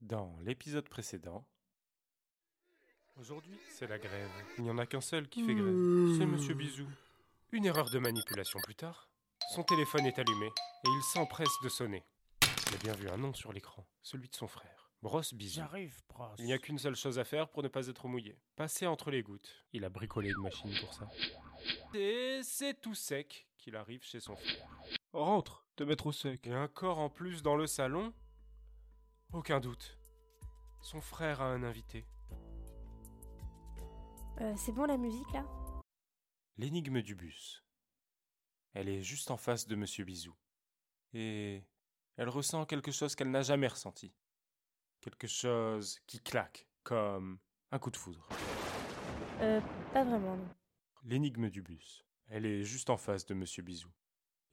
Dans l'épisode précédent. Aujourd'hui, c'est la grève. Il n'y en a qu'un seul qui fait grève. C'est Monsieur Bisou. Une erreur de manipulation plus tard. Son téléphone est allumé et il s'empresse de sonner. Il a bien vu un nom sur l'écran, celui de son frère. Brosse Bisou. J'arrive. Il n'y a qu'une seule chose à faire pour ne pas être mouillé. Passer entre les gouttes. Il a bricolé une machine pour ça. Et c'est tout sec qu'il arrive chez son frère. Rentre, te mettre au sec. Et un corps en plus dans le salon Aucun doute. Son frère a un invité. Euh, c'est bon la musique là? L'énigme du bus. Elle est juste en face de Monsieur Bisou. Et elle ressent quelque chose qu'elle n'a jamais ressenti. Quelque chose qui claque, comme un coup de foudre. Euh, pas vraiment non. L'énigme du bus. Elle est juste en face de Monsieur Bisou.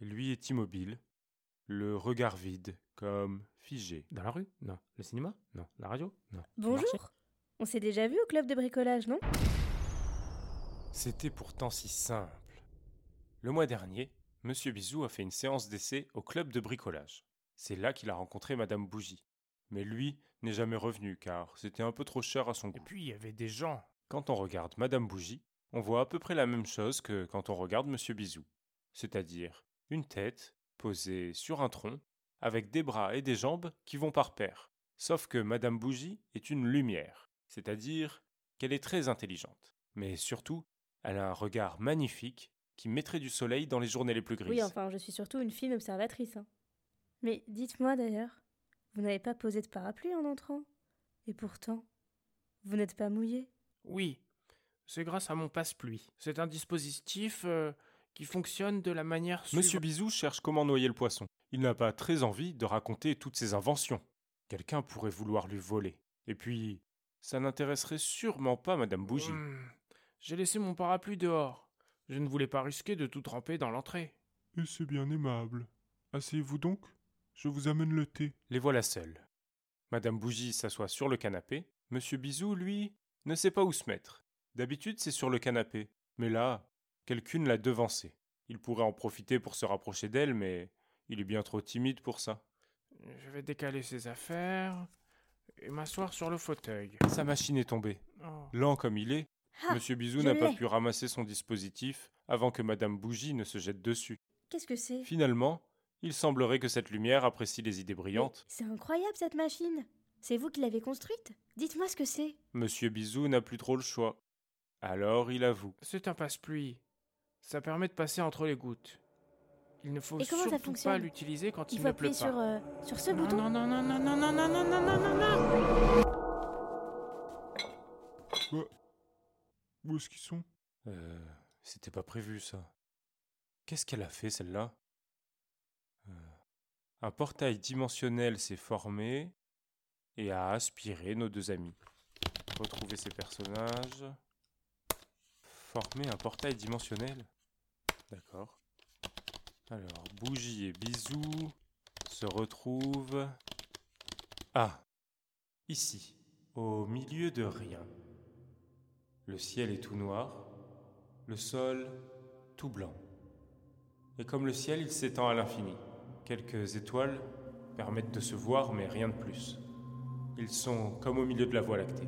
Et lui est immobile, le regard vide, comme figé. Dans la rue? Non. Le cinéma? Non. La radio? Non. Bonjour On s'est déjà vu au club de bricolage, non? C'était pourtant si simple. Le mois dernier, Monsieur Bisou a fait une séance d'essai au club de bricolage. C'est là qu'il a rencontré Madame Bougie. Mais lui n'est jamais revenu car c'était un peu trop cher à son Et goût. puis, il y avait des gens. Quand on regarde Madame Bougie, on voit à peu près la même chose que quand on regarde Monsieur Bisou. C'est-à-dire une tête posée sur un tronc, avec des bras et des jambes qui vont par paire. Sauf que Madame Bougie est une lumière, c'est-à-dire qu'elle est très intelligente. Mais surtout, elle a un regard magnifique qui mettrait du soleil dans les journées les plus grises. Oui, enfin, je suis surtout une fine observatrice. hein. Mais dites-moi d'ailleurs, vous n'avez pas posé de parapluie en entrant? Et pourtant, vous n'êtes pas mouillé Oui. C'est grâce à mon passe-pluie. C'est un dispositif euh, qui fonctionne de la manière suivante. Monsieur Bisou cherche comment noyer le poisson. Il n'a pas très envie de raconter toutes ses inventions. Quelqu'un pourrait vouloir lui voler. Et puis, ça n'intéresserait sûrement pas Madame Bougie. Hmm. J'ai laissé mon parapluie dehors. Je ne voulais pas risquer de tout tremper dans l'entrée. Et c'est bien aimable. Asseyez-vous donc, je vous amène le thé. Les voilà seuls. Madame Bougie s'assoit sur le canapé. Monsieur Bisou, lui, ne sait pas où se mettre. D'habitude, c'est sur le canapé. Mais là, quelqu'une l'a devancé. Il pourrait en profiter pour se rapprocher d'elle, mais il est bien trop timide pour ça. Je vais décaler ses affaires et m'asseoir sur le fauteuil. Sa machine est tombée. Oh. Lent comme il est, Ah Monsieur Bisou n'a pas pu ramasser son dispositif avant que Madame Bougie ne se jette dessus. Qu'est-ce que c'est? Finalement, il semblerait que cette lumière apprécie les idées brillantes. C'est incroyable cette machine C'est vous qui l'avez construite? Dites-moi ce que c'est Monsieur Bisou n'a plus trop le choix. Alors il avoue. C'est un passe-pluie. Ça permet de passer entre les gouttes. Il ne faut surtout pas l'utiliser quand il, Il faut ne pleut appuyer pas. sur, euh, sur ce non, bouton non, non, non, non, non, non, non, non, non, non, non, non, non. Où est-ce qu'ils sont Euh, c'était pas prévu ça. Qu'est-ce qu'elle a fait celle-là Euh, Un portail dimensionnel s'est formé et a aspiré nos deux amis. Retrouver ces personnages. Former un portail dimensionnel D'accord. Alors, Bougie et Bisou se retrouvent. Ah Ici, au milieu de rien. Le ciel est tout noir, le sol tout blanc. Et comme le ciel, il s'étend à l'infini. Quelques étoiles permettent de se voir, mais rien de plus. Ils sont comme au milieu de la Voie lactée.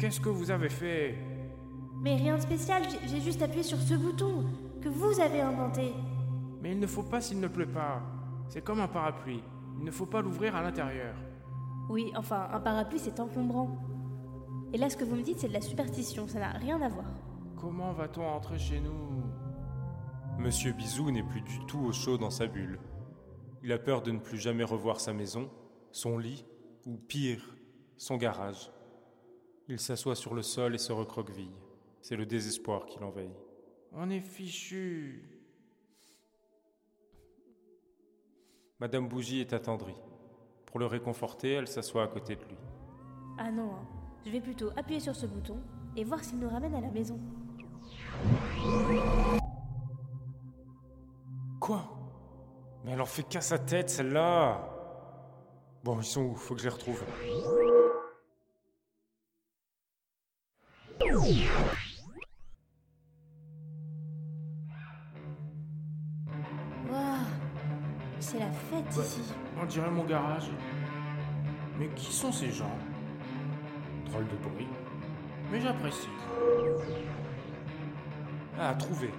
Qu'est-ce que vous avez fait? Mais rien de spécial, j'ai- juste appuyé sur ce bouton que vous avez inventé. Mais il ne faut pas s'il ne pleut pas. C'est comme un parapluie. Il ne faut pas l'ouvrir à l'intérieur. Oui, enfin, un parapluie c'est encombrant. Et là, ce que vous me dites, c'est de la superstition, ça n'a rien à voir. Comment va-t-on entrer chez nous? Monsieur Bisou n'est plus du tout au chaud dans sa bulle. Il a peur de ne plus jamais revoir sa maison, son lit, ou pire, son garage. Il s'assoit sur le sol et se recroqueville. C'est le désespoir qui l'envahit. On est fichu. Madame Bougie est attendrie. Pour le réconforter, elle s'assoit à côté de lui. Ah non, hein. je vais plutôt appuyer sur ce bouton et voir s'il nous ramène à la maison. Quoi? Mais elle en fait qu'à sa tête, celle-là Bon, ils sont où? Faut que je les retrouve. Waouh C'est la fête Ouais. ici. On dirait mon garage. Mais qui sont ces gens? Drôle de bruit. Mais j'apprécie. Ah, trouvé.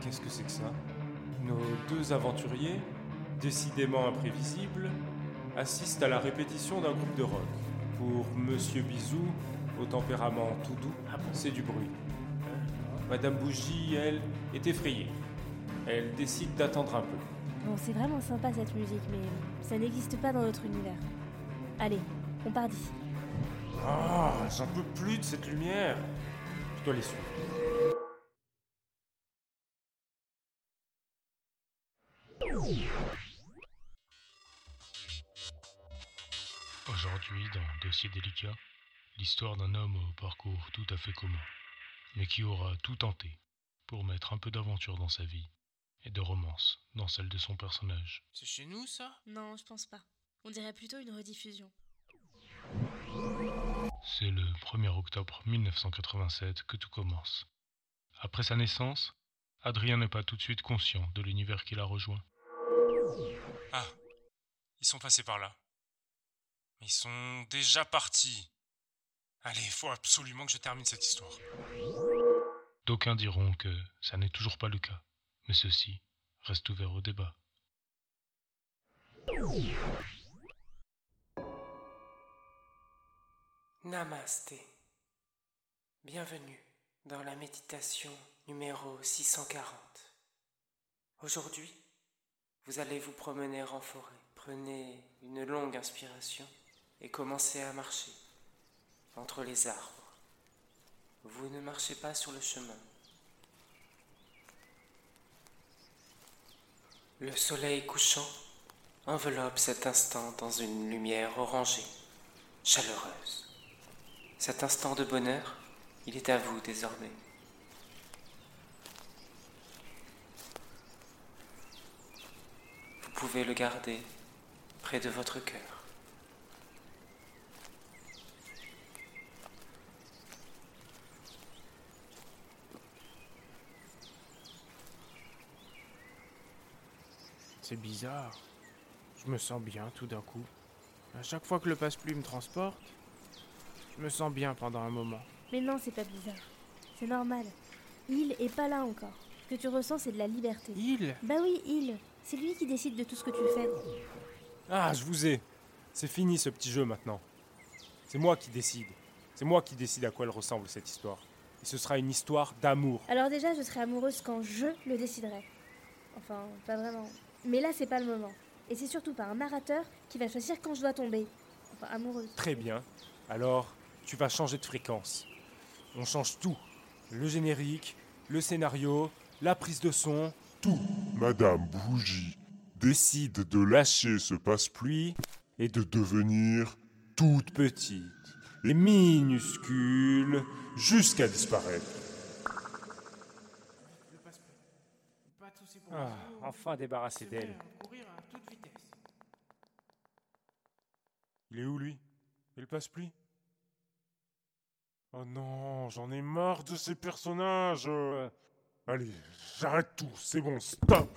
Qu'est-ce que c'est que ça? Nos deux aventuriers, décidément imprévisibles, assistent à la répétition d'un groupe de rock. Pour Monsieur Bisou, au tempérament tout doux, Ah bon c'est du bruit. Madame Bougie, elle, est effrayée. Elle décide d'attendre un peu. Bon, c'est vraiment sympa cette musique, mais ça n'existe pas dans notre univers. Allez, on part d'ici. Ah, j'en peux plus de cette lumière. Je dois les suivre. Aujourd'hui, dans Dossier délicat, l'histoire d'un homme au parcours tout à fait commun, mais qui aura tout tenté pour mettre un peu d'aventure dans sa vie et de romance dans celle de son personnage. C'est chez nous ça? Non, je pense pas. On dirait plutôt une rediffusion. C'est le 1er octobre 1987 que tout commence. Après sa naissance, Adrien n'est pas tout de suite conscient de l'univers qu'il a rejoint. Ah, ils sont passés par là. Ils sont déjà partis. Allez, il faut absolument que je termine cette histoire. D'aucuns diront que ça n'est toujours pas le cas, mais ceci reste ouvert au débat. Namasté. Bienvenue dans la méditation numéro 640. Aujourd'hui, vous allez vous promener en forêt. Prenez une longue inspiration et commencez à marcher entre les arbres. Vous ne marchez pas sur le chemin. Le soleil couchant enveloppe cet instant dans une lumière orangée, chaleureuse. Cet instant de bonheur, il est à vous désormais. Vous pouvez le garder près de votre cœur. C'est bizarre. Je me sens bien tout d'un coup. À chaque fois que le passe-pluie me transporte, je me sens bien pendant un moment. Mais non, c'est pas bizarre. C'est normal. Il est pas là encore. Ce que tu ressens, c'est de la liberté. Il Bah oui, il. C'est lui qui décide de tout ce que tu fais. Ah, je vous ai. C'est fini ce petit jeu maintenant. C'est moi qui décide. C'est moi qui décide à quoi elle ressemble cette histoire. Et ce sera une histoire d'amour. Alors déjà, je serai amoureuse quand je le déciderai. Enfin, pas vraiment. Mais là, c'est pas le moment. Et c'est surtout pas un narrateur qui va choisir quand je dois tomber. Enfin, amoureuse. Très bien. Alors, tu vas changer de fréquence. On change tout. Le générique, le scénario, la prise de son, tout. Madame Bougie décide de lâcher ce passe-pluie et de devenir Toute petite et minuscule jusqu'à disparaître. Le passe-pluie. Pas de soucis pour Ah, vous. Enfin débarrassé d'elle. Il est où lui? Et le passe-pluie Oh non, j'en ai marre de ces personnages. Allez, j'arrête tout, c'est bon, stop